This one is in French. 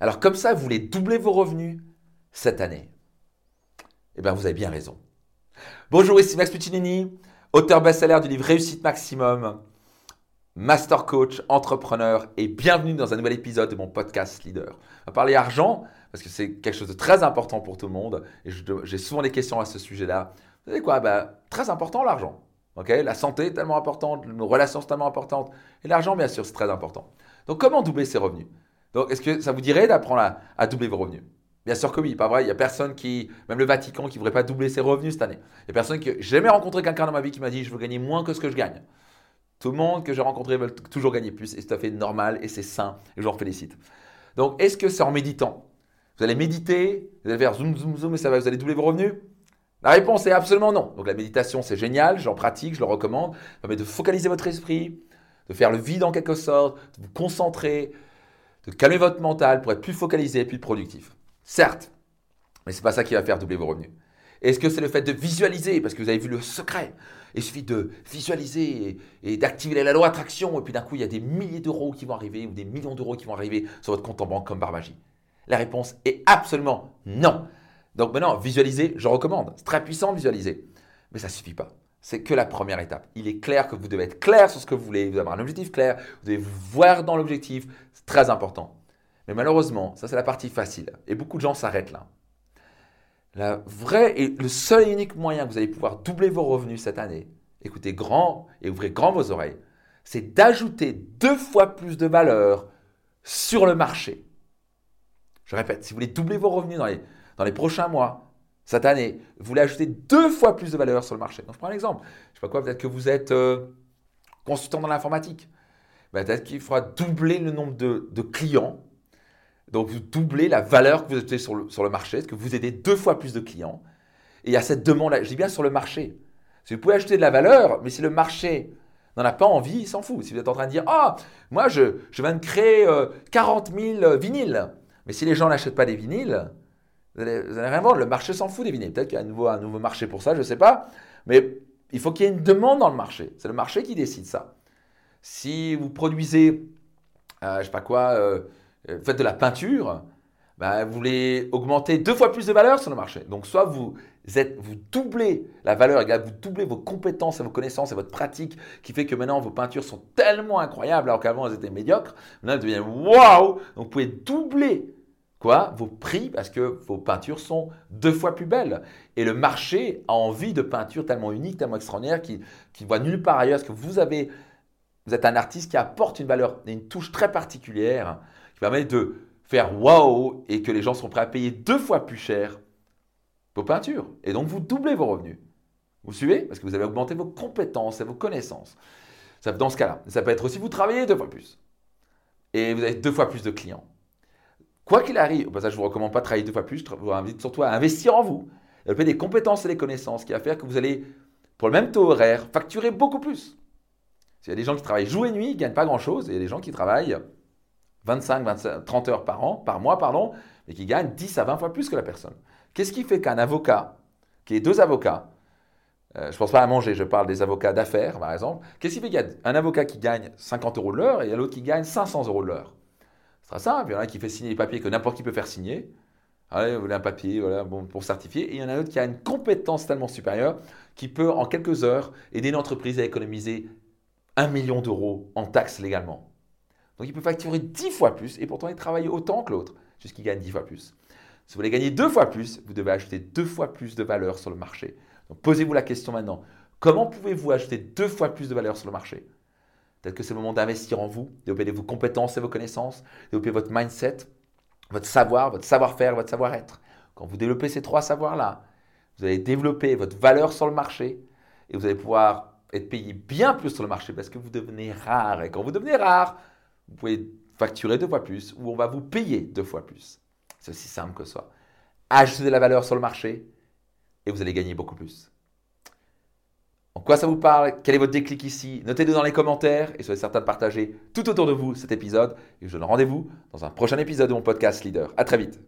Alors comme ça, vous voulez doubler vos revenus cette année. Eh bien, vous avez bien raison. Bonjour, ici Max Puccinini, auteur best-seller du livre Réussite Maximum, master coach, entrepreneur et bienvenue dans un nouvel épisode de mon podcast Leader. On va parler argent parce que c'est quelque chose de très important pour tout le monde et j'ai souvent des questions à ce sujet-là. Vous savez quoi? Ben, Très important l'argent. la santé est tellement importante, nos relations sont tellement importantes et l'argent, bien sûr, c'est très important. Donc, comment doubler ses revenus? Donc, est-ce que ça vous dirait d'apprendre à, doubler vos revenus? Bien sûr que oui, pas vrai. Il n'y a personne qui, même le Vatican, qui ne voudrait pas doubler ses revenus cette année. Il n'y a personne qui. J'ai jamais rencontré quelqu'un dans ma vie qui m'a dit je veux gagner moins que ce que je gagne. Tout le monde que j'ai rencontré veut toujours gagner plus et c'est tout à fait normal et c'est sain et je en félicite. Donc, est-ce que c'est en méditant? Vous allez méditer, vous allez faire zoom, zoom, zoom et ça va, vous allez doubler vos revenus? La réponse est absolument non. Donc, la méditation, c'est génial, j'en pratique, je le recommande. Ça permet de focaliser votre esprit, de faire le vide en quelque sorte, de vous concentrer, de calmer votre mental pour être plus focalisé et plus productif. Certes, mais ce n'est pas ça qui va faire doubler vos revenus. Est-ce que c'est le fait de visualiser Parce que vous avez vu le secret. Il suffit de visualiser et, d'activer la loi d'attraction, et puis d'un coup, il y a des milliers d'euros qui vont arriver, ou des millions d'euros qui vont arriver sur votre compte en banque comme par magie. La réponse est absolument non. Donc maintenant, visualiser, je recommande. C'est très puissant visualiser. Mais ça ne suffit pas c'est que la première étape. Il est clair que vous devez être clair sur ce que vous voulez, vous devez avoir un objectif clair, vous devez voir dans l'objectif, c'est très important. Mais malheureusement, ça c'est la partie facile. Et beaucoup de gens s'arrêtent là. La vraie et le seul et unique moyen que vous allez pouvoir doubler vos revenus cette année, écoutez grand et ouvrez grand vos oreilles, c'est d'ajouter deux fois plus de valeur sur le marché. Je répète, si vous voulez doubler vos revenus dans les, dans les prochains mois, cette année, vous voulez ajouter deux fois plus de valeur sur le marché. Donc, je prends un exemple. Je sais pas quoi, peut-être que vous êtes euh, consultant dans l'informatique. Ben, peut-être qu'il faudra doubler le nombre de, clients. Donc, vous doublez la valeur que vous ajoutez sur le, marché, parce que vous aidez deux fois plus de clients? Et il y a cette demande-là, je dis bien sur le marché. Si vous pouvez acheter de la valeur, mais si le marché n'en a pas envie, il s'en fout. Si vous êtes en train de dire, ah, moi, je, je viens de créer 40 euh, 000 vinyles. Mais si les gens n'achètent pas des vinyles, vous n'allez rien vendre. Le marché s'en fout des. Peut-être qu'il y a un nouveau, marché pour ça, je ne sais pas. Mais il faut qu'il y ait une demande dans le marché. C'est le marché qui décide ça. Si vous produisez, euh, je ne sais pas quoi, euh, euh, faites de la peinture, bah, vous voulez augmenter deux fois plus de valeur sur le marché. Donc, soit vous, êtes, vous doublez la valeur, vous doublez vos compétences et vos connaissances et votre pratique, qui fait que maintenant vos peintures sont tellement incroyables alors qu'avant elles étaient médiocres. Maintenant elles deviennent waouh Donc, vous pouvez doubler Vos prix, parce que vos peintures sont deux fois plus belles. Et le marché a envie de peintures tellement uniques, tellement extraordinaires, qui ne voit nulle part ailleurs. Parce que vous avez, vous êtes un artiste qui apporte une valeur, une touche très particulière, qui permet de faire waouh et que les gens sont prêts à payer deux fois plus cher vos peintures. Et donc vous doublez vos revenus. Vous suivez? Parce que vous avez augmenté vos compétences et vos connaissances. Dans ce cas-là, ça peut être aussi vous travaillez deux fois plus. Et vous avez deux fois plus de clients. Quoi qu'il arrive, au passage, je ne vous recommande pas de travailler deux fois plus, je vous invite surtout à investir en vous, développer des compétences et des connaissances qui va faire que vous allez, pour le même taux horaire, facturer beaucoup plus. S'il y a des gens qui travaillent jour et nuit, ils ne gagnent pas grand-chose, et il y a des gens qui travaillent 25, 25, 30 heures par an, par mois, pardon, et qui gagnent 10 à 20 fois plus que la personne. Qu'est-ce qui fait qu'un avocat, qui est deux avocats, euh, je ne pense pas à manger, je parle des avocats d'affaires, par exemple, qu'est-ce qui fait qu'il y a un avocat qui gagne 50 euros l'heure et il y a l'autre qui gagne 500 euros l'heure? Ce sera simple. Il y en a qui fait signer les papiers que n'importe qui peut faire signer. Vous voulez un papier voilà, bon, pour certifier. Et il y en a un autre qui a une compétence tellement supérieure qui peut, en quelques heures, aider une entreprise à économiser un million d'euros en taxes légalement. Donc il peut facturer dix fois plus et pourtant il travaille autant que l'autre, jusqu'il gagne dix fois plus. Si vous voulez gagner deux fois plus, vous devez ajouter deux fois plus de valeur sur le marché. Donc posez-vous la question maintenant. Comment pouvez-vous ajouter deux fois plus de valeur sur le marché? Peut-être que c'est le moment d'investir en vous, développer vos compétences et vos connaissances, développer votre mindset, votre savoir, votre savoir-faire, votre savoir-être. Quand vous développez ces trois savoirs-là, vous allez développer votre valeur sur le marché et vous allez pouvoir être payé bien plus sur le marché parce que vous devenez rare. Et quand vous devenez rare, vous pouvez facturer deux fois plus ou on va vous payer deux fois plus. C'est aussi simple que ça. Ajoutez de la valeur sur le marché et vous allez gagner beaucoup plus. En quoi ça vous parle? Quel est votre déclic ici? Notez-le dans les commentaires et soyez certain de partager tout autour de vous cet épisode. Et je vous donne rendez-vous dans un prochain épisode de mon podcast Leader. À très vite